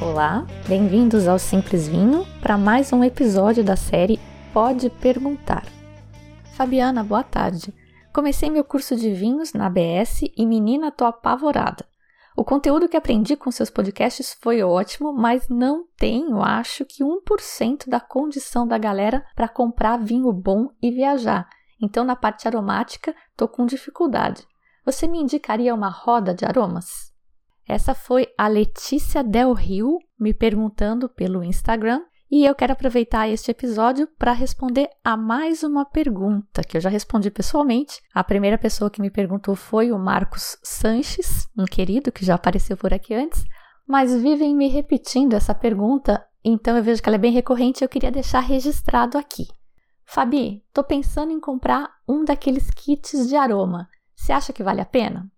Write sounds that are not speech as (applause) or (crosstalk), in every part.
Olá, bem-vindos ao Simples Vinho para mais um episódio da série Pode Perguntar. Fabiana, boa tarde. Comecei meu curso de vinhos na ABS e menina, tô apavorada. O conteúdo que aprendi com seus podcasts foi ótimo, mas não tenho, acho que 1% da condição da galera para comprar vinho bom e viajar. Então, na parte aromática, tô com dificuldade. Você me indicaria uma roda de aromas? Essa foi a Letícia Del Rio me perguntando pelo Instagram e eu quero aproveitar este episódio para responder a mais uma pergunta que eu já respondi pessoalmente. A primeira pessoa que me perguntou foi o Marcos Sanches, um querido que já apareceu por aqui antes, mas vivem me repetindo essa pergunta, então eu vejo que ela é bem recorrente e eu queria deixar registrado aqui. Fabi, tô pensando em comprar um daqueles kits de aroma. Você acha que vale a pena?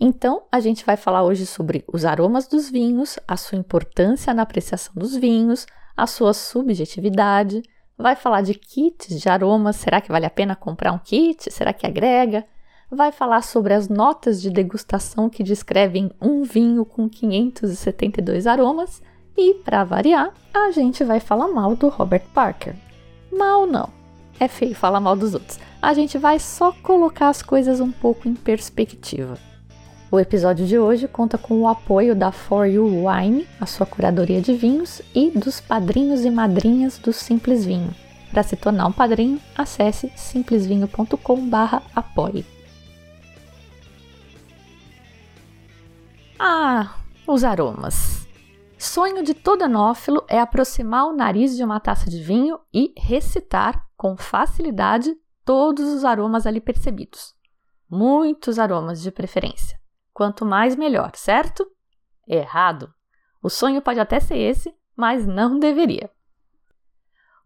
Então, a gente vai falar hoje sobre os aromas dos vinhos, a sua importância na apreciação dos vinhos, a sua subjetividade, vai falar de kits de aromas, será que vale a pena comprar um kit? Será que agrega? Vai falar sobre as notas de degustação que descrevem um vinho com 572 aromas e, para variar, a gente vai falar mal do Robert Parker. Mal não, é feio falar mal dos outros. A gente vai só colocar as coisas um pouco em perspectiva. O episódio de hoje conta com o apoio da For You Wine, a sua curadoria de vinhos, e dos padrinhos e madrinhas do Simples Vinho. Para se tornar um padrinho, acesse simplesvinho.com/apoie. Ah, os aromas. Sonho de todo anófilo é aproximar o nariz de uma taça de vinho e recitar com facilidade todos os aromas ali percebidos. Muitos aromas de preferência. Quanto mais, melhor, certo? Errado. O sonho pode até ser esse, mas não deveria.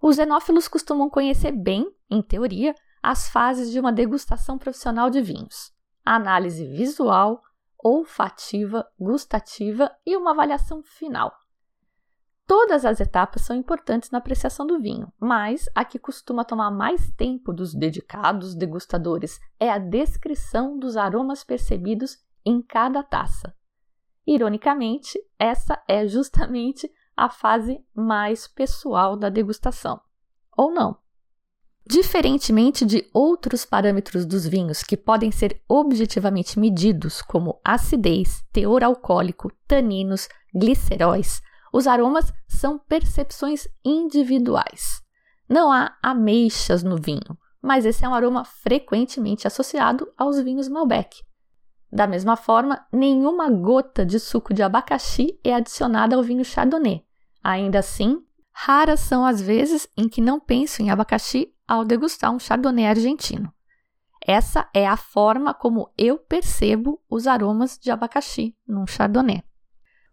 Os xenófilos costumam conhecer bem, em teoria, as fases de uma degustação profissional de vinhos: a análise visual, olfativa, gustativa e uma avaliação final. Todas as etapas são importantes na apreciação do vinho, mas a que costuma tomar mais tempo dos dedicados degustadores é a descrição dos aromas percebidos em cada taça. Ironicamente, essa é justamente a fase mais pessoal da degustação. Ou não? Diferentemente de outros parâmetros dos vinhos que podem ser objetivamente medidos, como acidez, teor alcoólico, taninos, gliceróis, os aromas são percepções individuais. Não há ameixas no vinho, mas esse é um aroma frequentemente associado aos vinhos Malbec, da mesma forma, nenhuma gota de suco de abacaxi é adicionada ao vinho Chardonnay. Ainda assim, raras são as vezes em que não penso em abacaxi ao degustar um Chardonnay argentino. Essa é a forma como eu percebo os aromas de abacaxi num Chardonnay.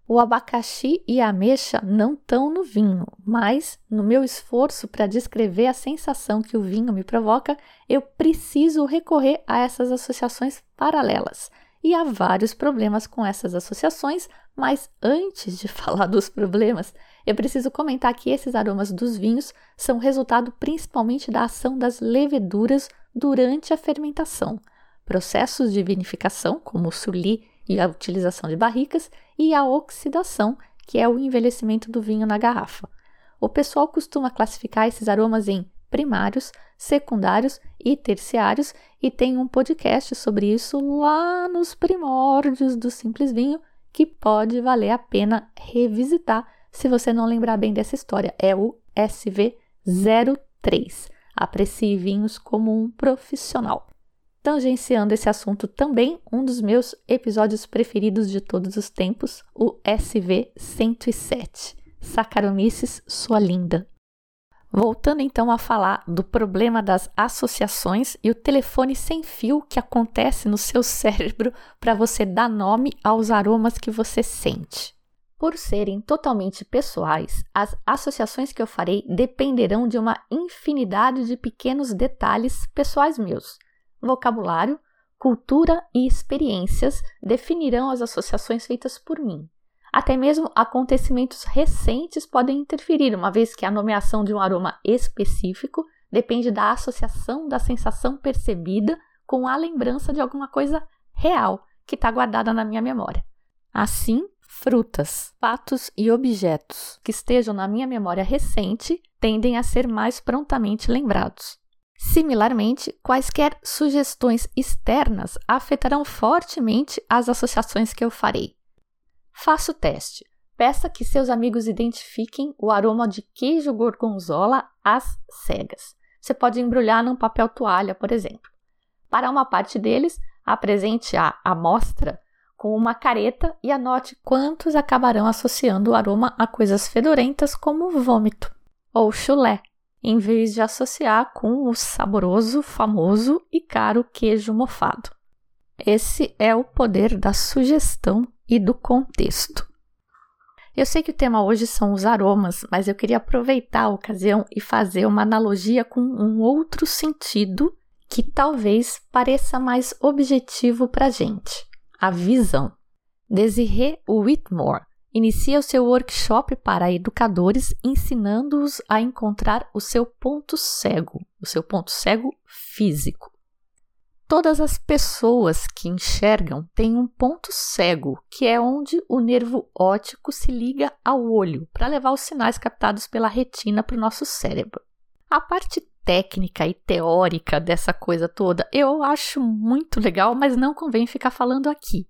O abacaxi e a ameixa não estão no vinho, mas no meu esforço para descrever a sensação que o vinho me provoca, eu preciso recorrer a essas associações paralelas e há vários problemas com essas associações, mas antes de (laughs) falar dos problemas, eu preciso comentar que esses aromas dos vinhos são resultado principalmente da ação das leveduras durante a fermentação, processos de vinificação, como o suli e a utilização de barricas, e a oxidação, que é o envelhecimento do vinho na garrafa. O pessoal costuma classificar esses aromas em primários, secundários e terciários, e tem um podcast sobre isso lá nos primórdios do Simples Vinho que pode valer a pena revisitar se você não lembrar bem dessa história. É o SV03. Aprecie vinhos como um profissional. Tangenciando esse assunto também, um dos meus episódios preferidos de todos os tempos, o SV107. Saccharomyces, sua linda. Voltando então a falar do problema das associações e o telefone sem fio que acontece no seu cérebro para você dar nome aos aromas que você sente. Por serem totalmente pessoais, as associações que eu farei dependerão de uma infinidade de pequenos detalhes pessoais meus. Vocabulário, cultura e experiências definirão as associações feitas por mim. Até mesmo acontecimentos recentes podem interferir, uma vez que a nomeação de um aroma específico depende da associação da sensação percebida com a lembrança de alguma coisa real que está guardada na minha memória. Assim, frutas, fatos e objetos que estejam na minha memória recente tendem a ser mais prontamente lembrados. Similarmente, quaisquer sugestões externas afetarão fortemente as associações que eu farei. Faça o teste. Peça que seus amigos identifiquem o aroma de queijo gorgonzola às cegas. Você pode embrulhar num papel toalha, por exemplo. Para uma parte deles, apresente a amostra com uma careta e anote quantos acabarão associando o aroma a coisas fedorentas como vômito ou chulé, em vez de associar com o saboroso, famoso e caro queijo mofado. Esse é o poder da sugestão e do contexto. Eu sei que o tema hoje são os aromas, mas eu queria aproveitar a ocasião e fazer uma analogia com um outro sentido que talvez pareça mais objetivo para a gente: a visão. Desiree Whitmore inicia o seu workshop para educadores, ensinando-os a encontrar o seu ponto cego, o seu ponto cego físico. Todas as pessoas que enxergam têm um ponto cego, que é onde o nervo óptico se liga ao olho para levar os sinais captados pela retina para o nosso cérebro. A parte técnica e teórica dessa coisa toda eu acho muito legal, mas não convém ficar falando aqui.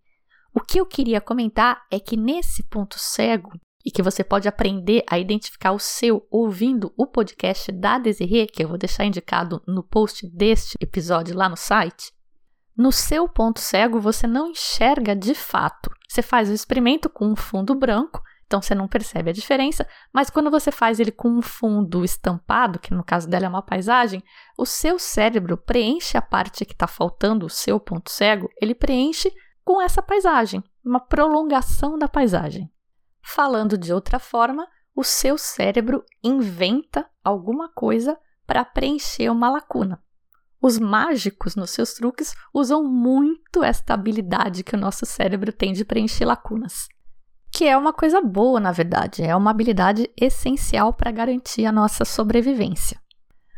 O que eu queria comentar é que nesse ponto cego, e que você pode aprender a identificar o seu ouvindo o podcast da Desirê, que eu vou deixar indicado no post deste episódio lá no site. No seu ponto cego, você não enxerga de fato. Você faz o experimento com um fundo branco, então você não percebe a diferença, mas quando você faz ele com um fundo estampado, que no caso dela é uma paisagem, o seu cérebro preenche a parte que está faltando, o seu ponto cego, ele preenche com essa paisagem, uma prolongação da paisagem. Falando de outra forma, o seu cérebro inventa alguma coisa para preencher uma lacuna. Os mágicos, nos seus truques, usam muito esta habilidade que o nosso cérebro tem de preencher lacunas. Que é uma coisa boa, na verdade, é uma habilidade essencial para garantir a nossa sobrevivência.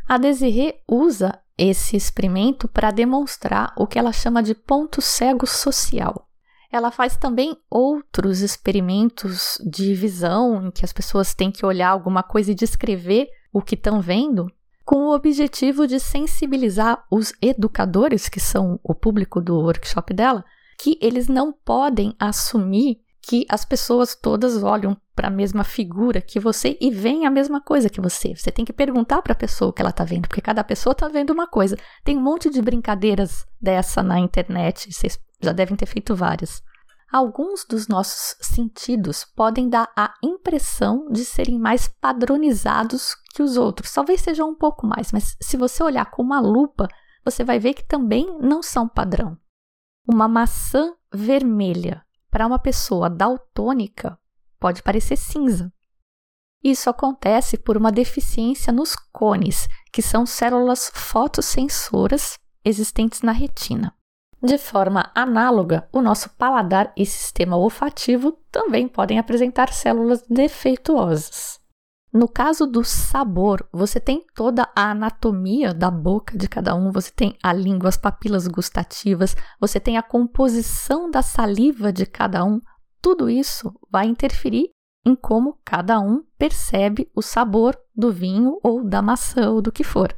A Desiree usa esse experimento para demonstrar o que ela chama de ponto cego social. Ela faz também outros experimentos de visão, em que as pessoas têm que olhar alguma coisa e descrever o que estão vendo, com o objetivo de sensibilizar os educadores, que são o público do workshop dela, que eles não podem assumir que as pessoas todas olham para a mesma figura que você e veem a mesma coisa que você. Você tem que perguntar para a pessoa o que ela está vendo, porque cada pessoa está vendo uma coisa. Tem um monte de brincadeiras dessa na internet, vocês já devem ter feito várias. Alguns dos nossos sentidos podem dar a impressão de serem mais padronizados que os outros. Talvez sejam um pouco mais, mas se você olhar com uma lupa, você vai ver que também não são padrão. Uma maçã vermelha para uma pessoa daltônica pode parecer cinza. Isso acontece por uma deficiência nos cones, que são células fotossensoras existentes na retina. De forma análoga, o nosso paladar e sistema olfativo também podem apresentar células defeituosas. No caso do sabor, você tem toda a anatomia da boca de cada um, você tem a língua, as papilas gustativas, você tem a composição da saliva de cada um, tudo isso vai interferir em como cada um percebe o sabor do vinho ou da maçã ou do que for.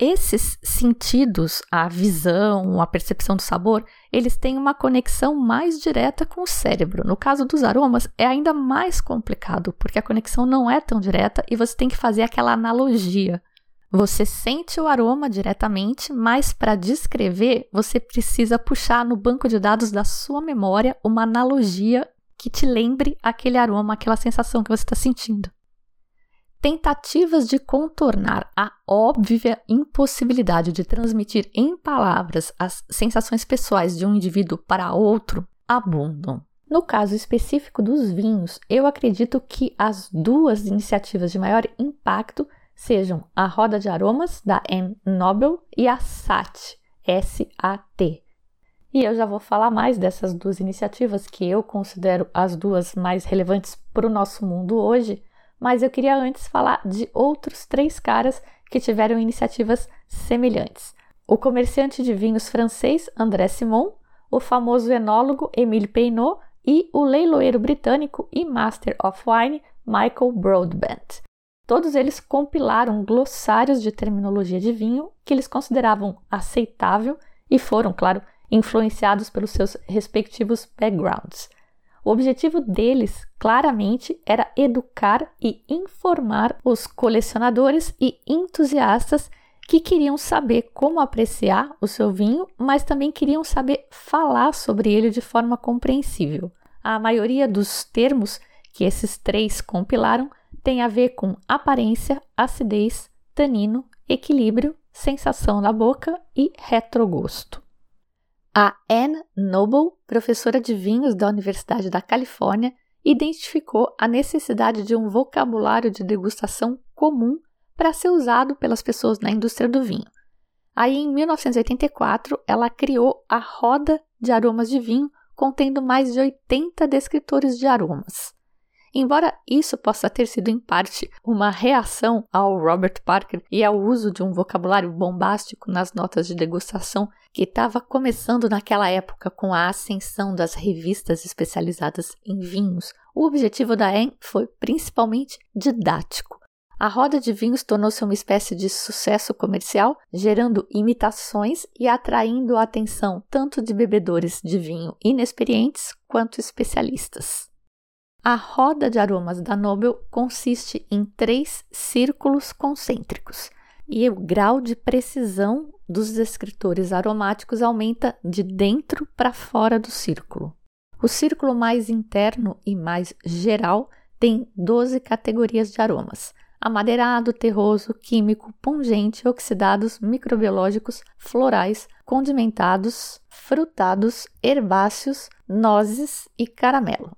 Esses sentidos, a visão, a percepção do sabor, eles têm uma conexão mais direta com o cérebro. No caso dos aromas, é ainda mais complicado, porque a conexão não é tão direta e você tem que fazer aquela analogia. Você sente o aroma diretamente, mas para descrever, você precisa puxar no banco de dados da sua memória uma analogia que te lembre aquele aroma, aquela sensação que você está sentindo. Tentativas de contornar a óbvia impossibilidade de transmitir em palavras as sensações pessoais de um indivíduo para outro abundam. No caso específico dos vinhos, eu acredito que as duas iniciativas de maior impacto sejam a roda de aromas da M. Nobel e a SAT, S-A-T. E eu já vou falar mais dessas duas iniciativas que eu considero as duas mais relevantes para o nosso mundo hoje, mas eu queria antes falar de outros três caras que tiveram iniciativas semelhantes. O comerciante de vinhos francês André Simon, o famoso enólogo Emile Peinot e o leiloeiro britânico e Master of Wine Michael Broadbent. Todos eles compilaram glossários de terminologia de vinho que eles consideravam aceitável e foram, claro, influenciados pelos seus respectivos backgrounds. O objetivo deles, claramente, era educar e informar os colecionadores e entusiastas que queriam saber como apreciar o seu vinho, mas também queriam saber falar sobre ele de forma compreensível. A maioria dos termos que esses três compilaram tem a ver com aparência, acidez, tanino, equilíbrio, sensação na boca e retrogosto. A Anne Noble, professora de vinhos da Universidade da Califórnia, identificou a necessidade de um vocabulário de degustação comum para ser usado pelas pessoas na indústria do vinho. Aí, em 1984, ela criou a Roda de Aromas de Vinho, contendo mais de 80 descritores de aromas. Embora isso possa ter sido em parte uma reação ao Robert Parker e ao uso de um vocabulário bombástico nas notas de degustação que estava começando naquela época com a ascensão das revistas especializadas em vinhos, o objetivo da EN foi principalmente didático. A roda de vinhos tornou-se uma espécie de sucesso comercial, gerando imitações e atraindo a atenção tanto de bebedores de vinho inexperientes quanto especialistas. A roda de aromas da Nobel consiste em três círculos concêntricos e o grau de precisão dos descritores aromáticos aumenta de dentro para fora do círculo. O círculo mais interno e mais geral tem 12 categorias de aromas: amadeirado, terroso, químico, pungente, oxidados, microbiológicos, florais, condimentados, frutados, herbáceos, nozes e caramelo.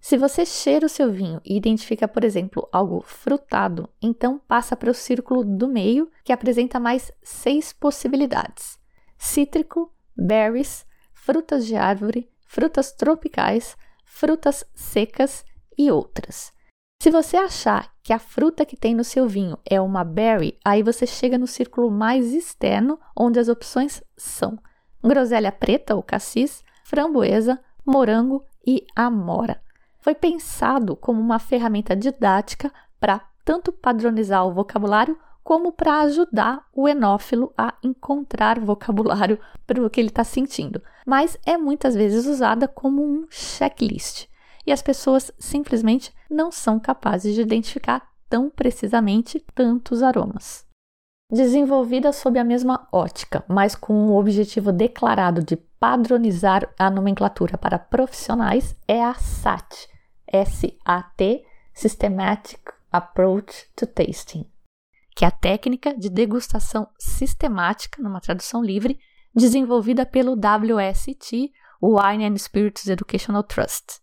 Se você cheira o seu vinho e identifica, por exemplo, algo frutado, então passa para o círculo do meio, que apresenta mais seis possibilidades: cítrico, berries, frutas de árvore, frutas tropicais, frutas secas e outras. Se você achar que a fruta que tem no seu vinho é uma berry, aí você chega no círculo mais externo, onde as opções são groselha preta ou cassis, framboesa, morango e amora foi pensado como uma ferramenta didática para tanto padronizar o vocabulário como para ajudar o enófilo a encontrar vocabulário (laughs) para o que ele está sentindo. Mas é muitas vezes usada como um checklist e as pessoas simplesmente não são capazes de identificar tão precisamente tantos aromas. Desenvolvida sob a mesma ótica, mas com o objetivo declarado de padronizar a nomenclatura para profissionais, é a SAT, SAT, Systematic Approach to Tasting, que é a técnica de degustação sistemática, numa tradução livre, desenvolvida pelo WST, Wine and Spirits Educational Trust.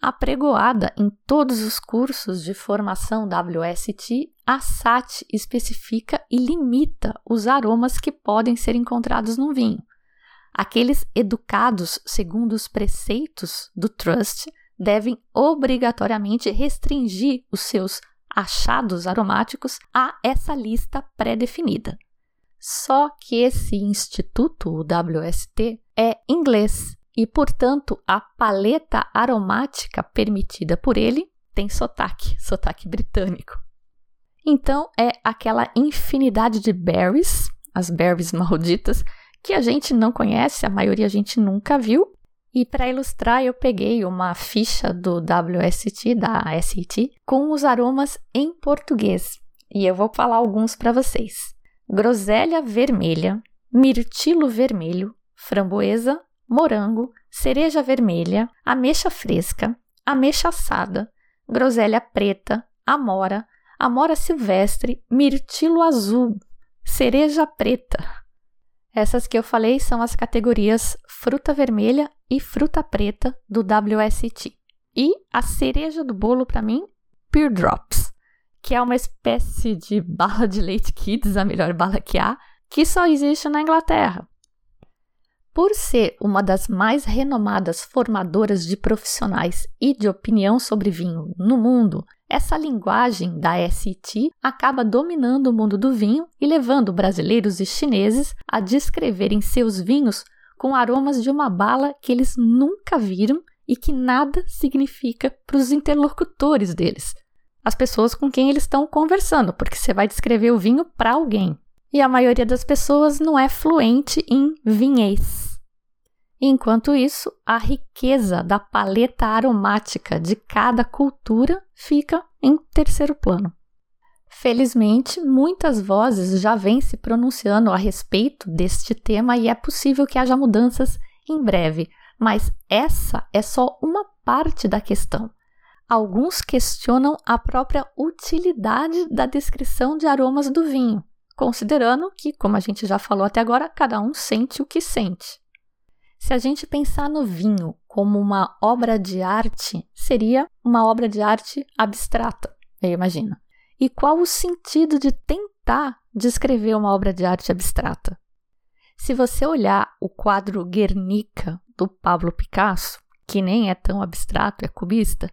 Apregoada em todos os cursos de formação WST, a SAT especifica e limita os aromas que podem ser encontrados no vinho. Aqueles educados segundo os preceitos do Trust devem obrigatoriamente restringir os seus achados aromáticos a essa lista pré-definida. Só que esse instituto, o WST, é inglês e, portanto, a paleta aromática permitida por ele tem sotaque, sotaque britânico. Então, é aquela infinidade de berries, as berries malditas, que a gente não conhece, a maioria a gente nunca viu, e para ilustrar, eu peguei uma ficha do WST, da SAT, com os aromas em português. E eu vou falar alguns para vocês: groselha vermelha, mirtilo vermelho, framboesa, morango, cereja vermelha, ameixa fresca, ameixa assada, groselha preta, amora, amora silvestre, mirtilo azul, cereja preta. Essas que eu falei são as categorias fruta vermelha e fruta preta do WST. E a cereja do bolo para mim, Pear Drops, que é uma espécie de (laughs) bala de leite kids, a melhor bala que há, que só existe na Inglaterra. Por ser uma das mais renomadas formadoras de profissionais e de opinião sobre vinho no mundo, essa linguagem da SIT acaba dominando o mundo do vinho e levando brasileiros e chineses a descreverem seus vinhos com aromas de uma bala que eles nunca viram e que nada significa para os interlocutores deles, as pessoas com quem eles estão conversando, porque você vai descrever o vinho para alguém. E a maioria das pessoas não é fluente em vinhês. Enquanto isso, a riqueza da paleta aromática de cada cultura fica em terceiro plano. Felizmente, muitas vozes já vêm se pronunciando a respeito deste tema e é possível que haja mudanças em breve, mas essa é só uma parte da questão. Alguns questionam a própria utilidade da descrição de aromas do vinho, considerando que, como a gente já falou até agora, cada um sente o que sente. Se a gente pensar no vinho como uma obra de arte, seria uma obra de arte abstrata, eu imagino. E qual o sentido de tentar descrever uma obra de arte abstrata? Se você olhar o quadro Guernica do Pablo Picasso, que nem é tão abstrato, é cubista,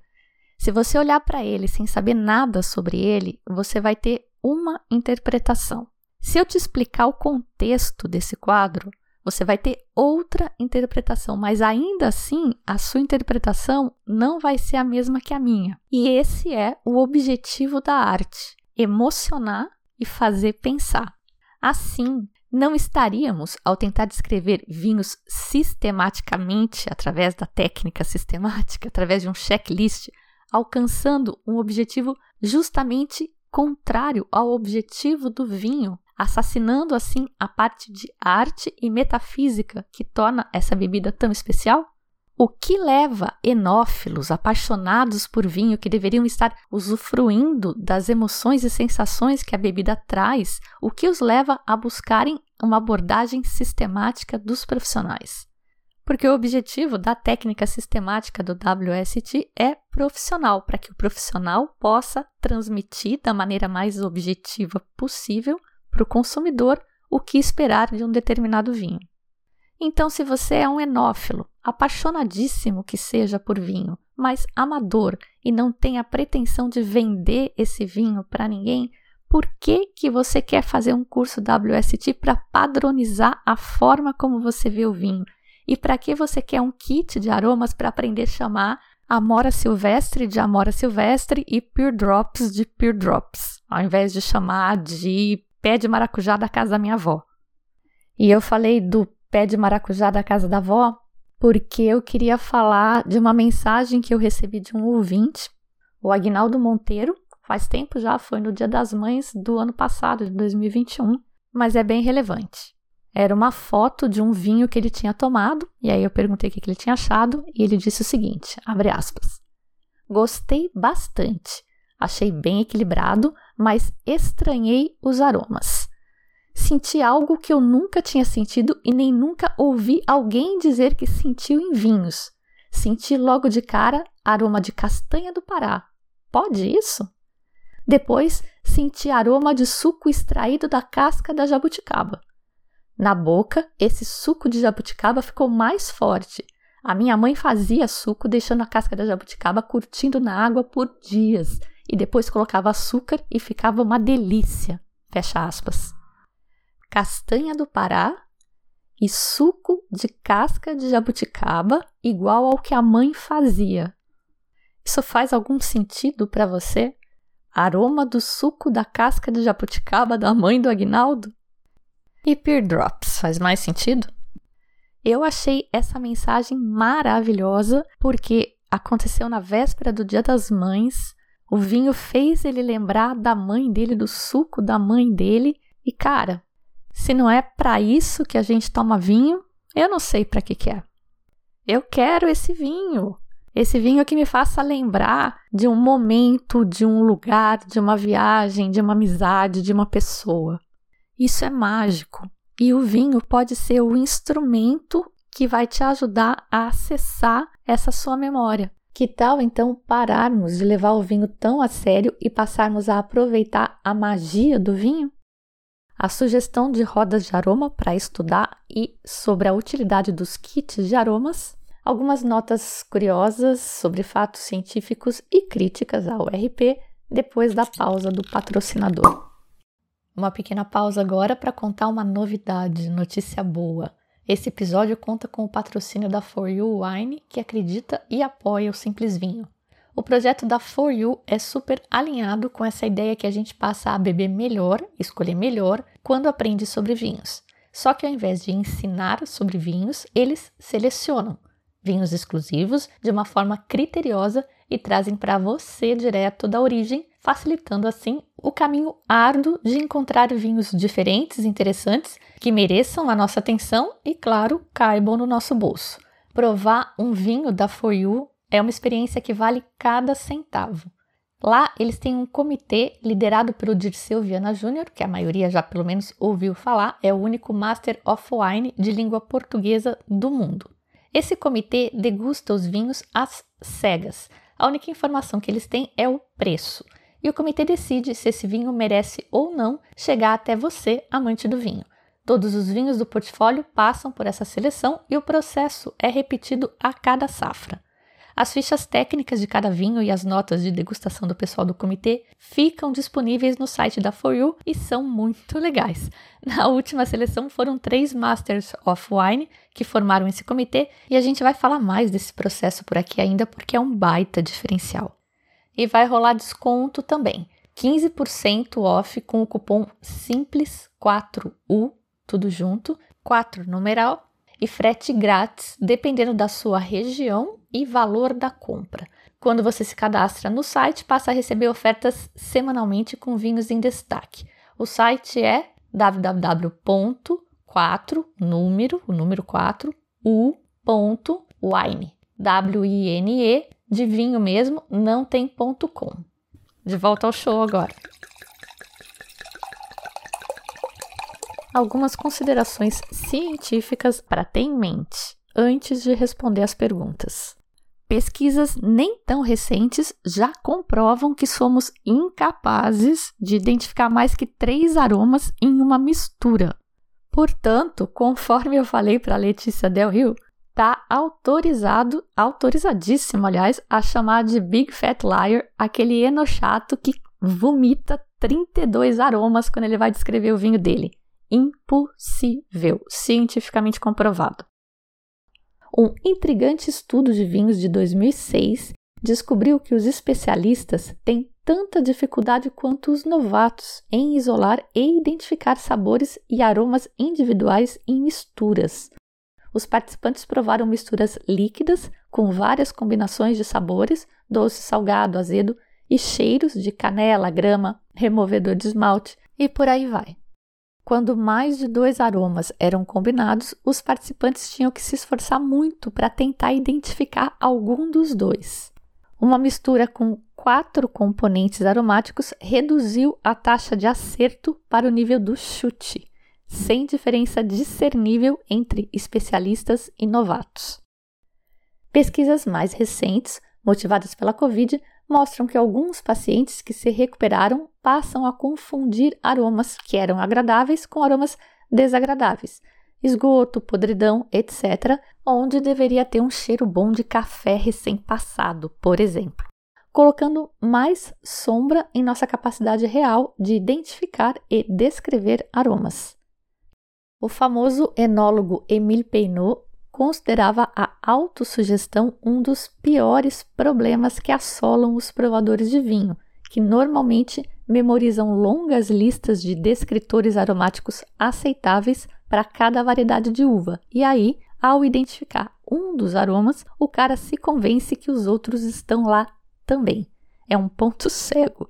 se você olhar para ele sem saber nada sobre ele, você vai ter uma interpretação. Se eu te explicar o contexto desse quadro, você vai ter outra interpretação, mas ainda assim a sua interpretação não vai ser a mesma que a minha. E esse é o objetivo da arte: emocionar e fazer pensar. Assim, não estaríamos, ao tentar descrever vinhos sistematicamente, através da técnica sistemática, através de um checklist, alcançando um objetivo justamente contrário ao objetivo do vinho, assassinando assim a parte de arte e metafísica que torna essa bebida tão especial? O que leva enófilos apaixonados por vinho que deveriam estar usufruindo das emoções e sensações que a bebida traz, o que os leva a buscarem uma abordagem sistemática dos profissionais? Porque o objetivo da técnica sistemática do WST é profissional, para que o profissional possa transmitir da maneira mais objetiva possível para o consumidor o que esperar de um determinado vinho. Então, se você é um enófilo, apaixonadíssimo que seja por vinho, mas amador e não tem a pretensão de vender esse vinho para ninguém, por que, que você quer fazer um curso WST para padronizar a forma como você vê o vinho? E para que você quer um kit de aromas para aprender a chamar Amora Silvestre de Amora Silvestre e Pure Drops de Pure Drops, ao invés de chamar de pé de maracujá da casa da minha avó. E eu falei do pé de maracujá da casa da avó porque eu queria falar de uma mensagem que eu recebi de um ouvinte, o Agnaldo Monteiro, faz tempo já, foi no Dia das Mães do ano passado, de 2021, mas é bem relevante. Era uma foto de um vinho que ele tinha tomado, e aí eu perguntei o que ele tinha achado, e ele disse o seguinte: abre aspas. Gostei bastante. Achei bem equilibrado, mas estranhei os aromas senti algo que eu nunca tinha sentido e nem nunca ouvi alguém dizer que sentiu em vinhos. Senti logo de cara aroma de castanha do Pará. Pode isso? Depois senti aroma de suco extraído da casca da jabuticaba. Na boca, esse suco de jabuticaba ficou mais forte. A minha mãe fazia suco deixando a casca da jabuticaba curtindo na água por dias e depois colocava açúcar e ficava uma delícia. Fecha aspas castanha do Pará e suco de casca de jabuticaba igual ao que a mãe fazia. Isso faz algum sentido para você? Aroma do suco da casca de jabuticaba da mãe do Agnaldo? E Pear Drops faz mais sentido? Eu achei essa mensagem maravilhosa porque aconteceu na véspera do Dia das Mães. O vinho fez ele lembrar da mãe dele, do suco da mãe dele. E cara, se não é para isso que a gente toma vinho, eu não sei para que, que é. Eu quero esse vinho. Esse vinho que me faça lembrar de um momento, de um lugar, de uma viagem, de uma amizade, de uma pessoa. Isso é mágico. E o vinho pode ser o instrumento que vai te ajudar a acessar essa sua memória. Que tal então pararmos de levar o vinho tão a sério e passarmos a aproveitar a magia do vinho? a sugestão de rodas de aroma para estudar e sobre a utilidade dos kits de aromas, algumas notas curiosas sobre fatos científicos e críticas ao RP depois da pausa do patrocinador. Uma pequena pausa agora para contar uma novidade, notícia boa. Esse episódio conta com o patrocínio da For You Wine, que acredita e apoia o Simples Vinho. O projeto da For You é super alinhado com essa ideia que a gente passa a beber melhor, escolher melhor, quando aprende sobre vinhos. Só que ao invés de ensinar sobre vinhos, eles selecionam vinhos exclusivos de uma forma criteriosa e trazem para você direto da origem, facilitando assim o caminho árduo de encontrar vinhos diferentes, interessantes, que mereçam a nossa atenção e, claro, caibam no nosso bolso. Provar um vinho da For You é uma experiência que vale cada centavo. Lá eles têm um comitê liderado pelo Dirceu Viana Júnior, que a maioria já pelo menos ouviu falar, é o único Master of Wine de língua portuguesa do mundo. Esse comitê degusta os vinhos às cegas. A única informação que eles têm é o preço. E o comitê decide se esse vinho merece ou não chegar até você, amante do vinho. Todos os vinhos do portfólio passam por essa seleção e o processo é repetido a cada safra. As fichas técnicas de cada vinho e as notas de degustação do pessoal do comitê ficam disponíveis no site da For You e são muito legais. Na última seleção foram três Masters of Wine que formaram esse comitê e a gente vai falar mais desse processo por aqui ainda porque é um baita diferencial. E vai rolar desconto também. 15% off com o cupom SIMPLES4U, tudo junto, 4 numeral, e frete grátis, dependendo da sua região e valor da compra. Quando você se cadastra no site, passa a receber ofertas semanalmente com vinhos em destaque. O site é www.4 número, o número 4, u.wine. W-I-N-E, de vinho mesmo, não tem ponto .com. De volta ao show agora. algumas considerações científicas para ter em mente antes de responder as perguntas. Pesquisas nem tão recentes já comprovam que somos incapazes de identificar mais que três aromas em uma mistura. Portanto, conforme eu falei para Letícia Del Rio, está autorizado, autorizadíssimo, aliás, a chamar de Big Fat Liar aquele enochato que vomita 32 aromas quando ele vai descrever o vinho dele impossível, cientificamente comprovado. Um intrigante estudo de vinhos de 2006 descobriu que os especialistas têm tanta dificuldade quanto os novatos em isolar e identificar sabores e aromas individuais em misturas. Os participantes provaram misturas líquidas com várias combinações de sabores, doce, salgado, azedo e cheiros de canela, grama, removedor de esmalte e por aí vai. Quando mais de dois aromas eram combinados, os participantes tinham que se esforçar muito para tentar identificar algum dos dois. Uma mistura com quatro componentes aromáticos reduziu a taxa de acerto para o nível do chute, sem diferença discernível entre especialistas e novatos. Pesquisas mais recentes, motivadas pela Covid, mostram que alguns pacientes que se recuperaram passam a confundir aromas que eram agradáveis com aromas desagradáveis, esgoto, podridão, etc., onde deveria ter um cheiro bom de café recém-passado, por exemplo, colocando mais sombra em nossa capacidade real de identificar e descrever aromas. O famoso enólogo Émile Peinot considerava a autossugestão um dos piores problemas que assolam os provadores de vinho, que normalmente memorizam longas listas de descritores aromáticos aceitáveis para cada variedade de uva. E aí, ao identificar um dos aromas, o cara se convence que os outros estão lá também. É um ponto (laughs) cego.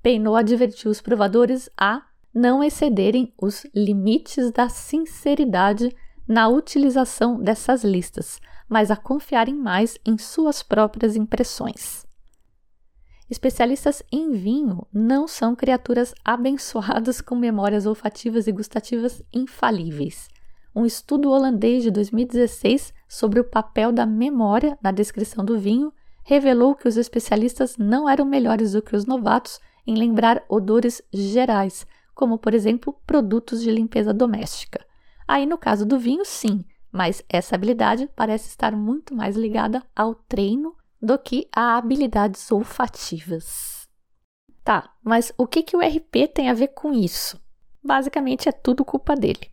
Peinot advertiu os provadores a não excederem os limites da sinceridade na utilização dessas listas, mas a confiarem mais em suas próprias impressões. Especialistas em vinho não são criaturas abençoadas com memórias olfativas e gustativas infalíveis. Um estudo holandês de 2016 sobre o papel da memória na descrição do vinho revelou que os especialistas não eram melhores do que os novatos em lembrar odores gerais, como por exemplo produtos de limpeza doméstica. Aí no caso do vinho, sim, mas essa habilidade parece estar muito mais ligada ao treino do que a habilidades olfativas. Tá, mas o que, que o RP tem a ver com isso? Basicamente é tudo culpa dele.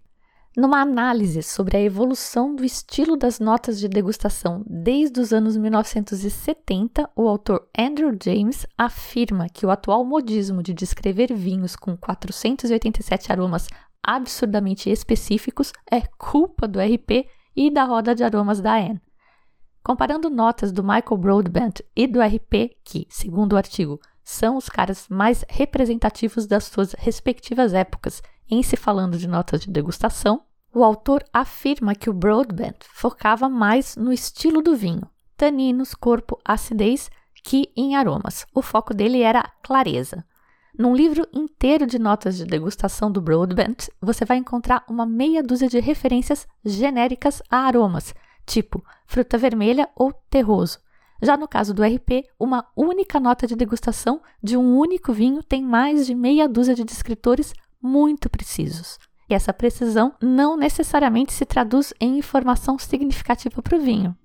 Numa análise sobre a evolução do estilo das notas de degustação desde os anos 1970, o autor Andrew James afirma que o atual modismo de descrever vinhos com 487 aromas absurdamente específicos é culpa do RP e da roda de aromas da Anne. Comparando notas do Michael Broadbent e do RP, que, segundo o artigo, são os caras mais representativos das suas respectivas épocas em se falando de notas de degustação, o autor afirma que o Broadbent focava mais no estilo do vinho, taninos, corpo, acidez, que em aromas. O foco dele era clareza. Num livro inteiro de notas de degustação do Broadbent, você vai encontrar uma meia dúzia de referências genéricas a aromas, tipo fruta vermelha ou terroso. Já no caso do RP, uma única nota de degustação de um único vinho tem mais de meia dúzia de descritores muito precisos. E essa precisão não necessariamente se traduz em informação significativa para o vinho.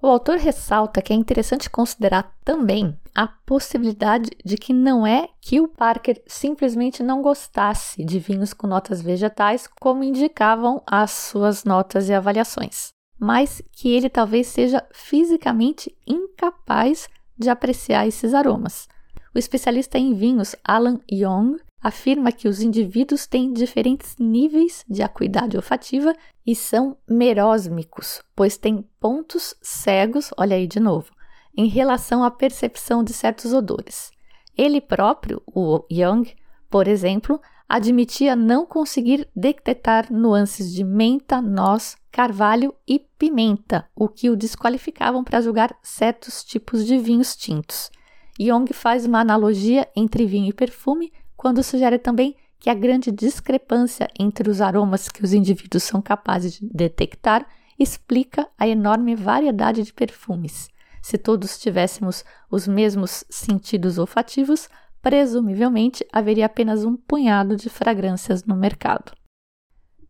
O autor ressalta que é interessante considerar também a possibilidade de que não é que o Parker simplesmente não gostasse de vinhos com notas vegetais, como indicavam as suas notas e avaliações, mas que ele talvez seja fisicamente incapaz de apreciar esses aromas. O especialista em vinhos Alan Young afirma que os indivíduos têm diferentes níveis de acuidade olfativa e são merósmicos, pois têm pontos cegos, olha aí de novo, em relação à percepção de certos odores. Ele próprio, o Young, por exemplo, admitia não conseguir detectar nuances de menta, noz, carvalho e pimenta, o que o desqualificavam para julgar certos tipos de vinhos tintos. Young faz uma analogia entre vinho e perfume quando sugere também que a grande discrepância entre os aromas que os indivíduos são capazes de detectar explica a enorme variedade de perfumes. Se todos tivéssemos os mesmos sentidos olfativos, presumivelmente haveria apenas um punhado de fragrâncias no mercado.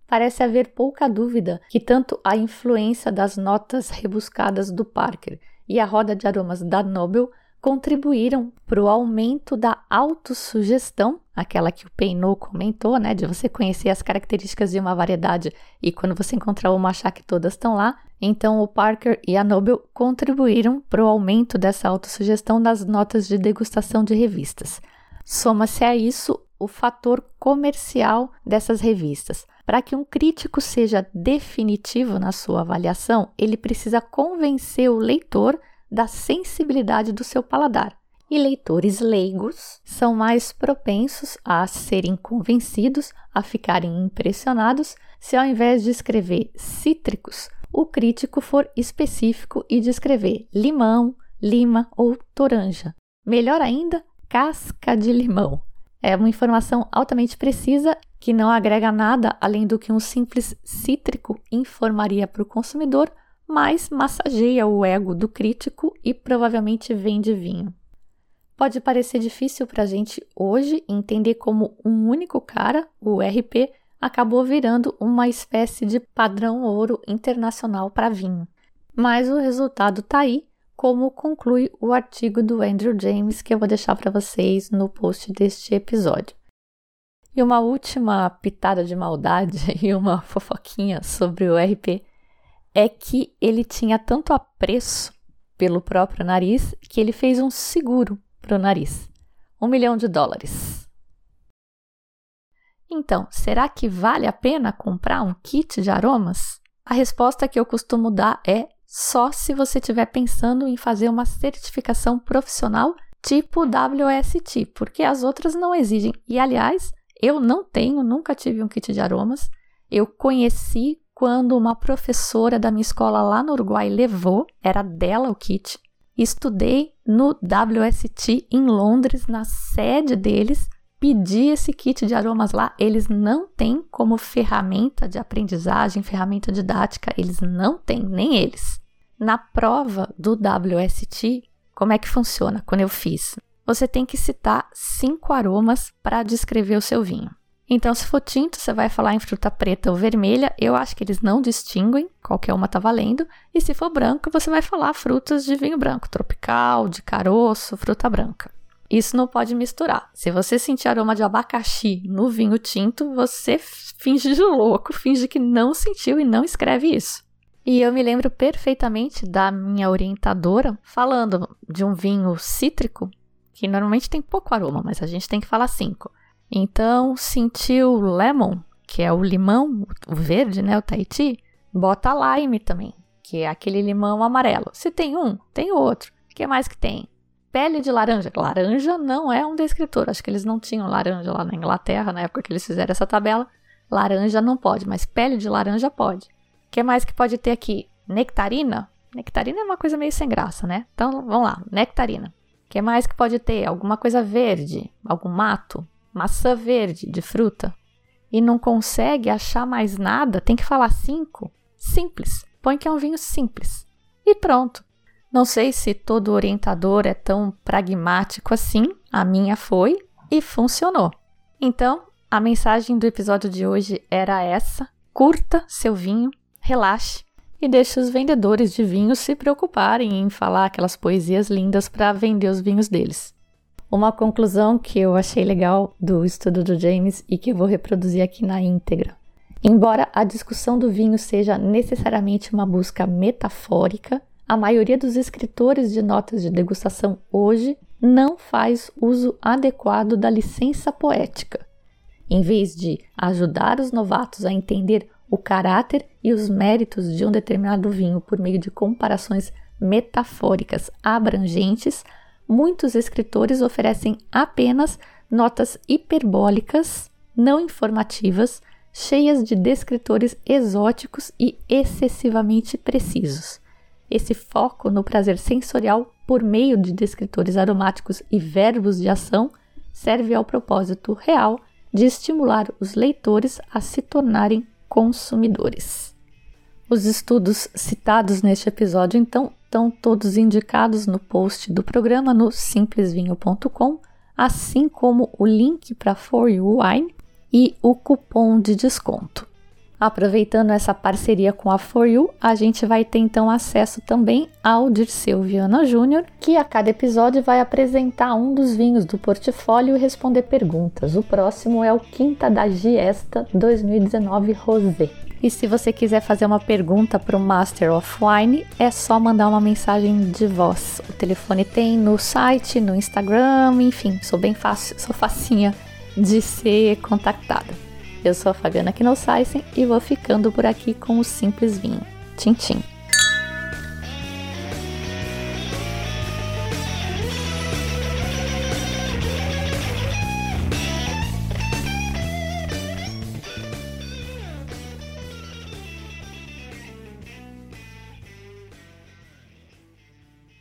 Parece haver pouca dúvida que tanto a influência das notas rebuscadas do Parker e a roda de aromas da Nobel contribuíram para o aumento da autossugestão, aquela que o Peinot comentou, né, de você conhecer as características de uma variedade e quando você encontrar uma achar que todas estão lá. Então, o Parker e a Nobel contribuíram para o aumento dessa autossugestão nas notas de degustação de revistas. Soma-se a isso o fator comercial dessas revistas. Para que um crítico seja definitivo na sua avaliação, ele precisa convencer o leitor da sensibilidade do seu paladar. E leitores leigos são mais propensos a serem convencidos, a ficarem impressionados, se ao invés de escrever cítricos, o crítico for específico e descrever limão, lima ou toranja. Melhor ainda, casca de limão. É uma informação altamente precisa que não agrega nada além do que um simples cítrico informaria para o consumidor mas massageia o ego do crítico e provavelmente vende vinho. Pode parecer difícil para a gente hoje entender como um único cara, o RP, acabou virando uma espécie de padrão ouro internacional para vinho. Mas o resultado está aí, como conclui o artigo do Andrew James que eu vou deixar para vocês no post deste episódio. E uma última pitada de maldade (laughs) e uma fofoquinha sobre o RP é que ele tinha tanto apreço pelo próprio nariz que ele fez um seguro para o nariz. Um milhão de dólares. Então, será que vale a pena comprar um kit de aromas? A resposta que eu costumo dar é só se você estiver pensando em fazer uma certificação profissional tipo WST, porque as outras não exigem. E aliás, eu não tenho, nunca tive um kit de aromas. Eu conheci quando uma professora da minha escola lá no Uruguai levou, era dela o kit. Estudei no WST em Londres, na sede deles, pedi esse kit de aromas lá. Eles não têm como ferramenta de aprendizagem, ferramenta didática, eles não têm, nem eles. Na prova do WST, como é que funciona quando eu fiz? Você tem que citar cinco aromas para descrever o seu vinho. Então, se for tinto, você vai falar em fruta preta ou vermelha. Eu acho que eles não distinguem, qualquer uma tá valendo. E se for branco, você vai falar frutas de vinho branco, tropical, de caroço, fruta branca. Isso não pode misturar. Se você sentir aroma de abacaxi no vinho tinto, você finge de louco, finge que não sentiu e não escreve isso. E eu me lembro perfeitamente da minha orientadora falando de um vinho cítrico, que normalmente tem pouco aroma, mas a gente tem que falar cinco. Então, sentiu lemon, que é o limão, o verde, né, o Tahiti, bota lime também, que é aquele limão amarelo. Se tem um, tem outro. O que mais que tem? Pele de laranja. Laranja não é um descritor. Acho que eles não tinham laranja lá na Inglaterra, na época que eles fizeram essa tabela. Laranja não pode, mas pele de laranja pode. O que mais que pode ter aqui? Nectarina? Nectarina é uma coisa meio sem graça, né? Então, vamos lá. Nectarina. O que mais que pode ter? Alguma coisa verde? Algum mato? maçã verde de fruta e não consegue achar mais nada, tem que falar cinco. Simples. Põe que é um vinho simples. E pronto. Não sei se todo orientador é tão pragmático assim, a minha foi e funcionou. Então, a mensagem do episódio de hoje era essa: curta seu vinho, relaxe e deixe os vendedores de vinhos se preocuparem em falar aquelas poesias lindas para vender os vinhos deles. Uma conclusão que eu achei legal do estudo do James e que eu vou reproduzir aqui na íntegra. Embora a discussão do vinho seja necessariamente uma busca metafórica, a maioria dos escritores de notas de degustação hoje não faz uso adequado da licença poética. Em vez de ajudar os novatos a entender o caráter e os méritos de um determinado vinho por meio de comparações metafóricas abrangentes, muitos escritores oferecem apenas notas hiperbólicas, não informativas, cheias de descritores exóticos e excessivamente precisos. Esse foco no prazer sensorial por meio de descritores aromáticos e verbos de ação serve ao propósito real de estimular os leitores a se tornarem consumidores. Os estudos citados neste episódio, então, estão todos indicados no post do programa no simplesvinho.com, assim como o link para For You Wine e o cupom de desconto. Aproveitando essa parceria com a For You, a gente vai ter então acesso também ao Dirceu Viana Júnior, que a cada episódio vai apresentar um dos vinhos do portfólio e responder perguntas. O próximo é o Quinta da Giesta 2019 Rosé. E se você quiser fazer uma pergunta para o Master of Wine, é só mandar uma mensagem de voz. O telefone tem no site, no Instagram, enfim, sou bem fácil, sou facinha de ser contactada. Eu sou a Fabiana Knossaisen e vou ficando por aqui com o Simples Vinho. Tchim, tchim.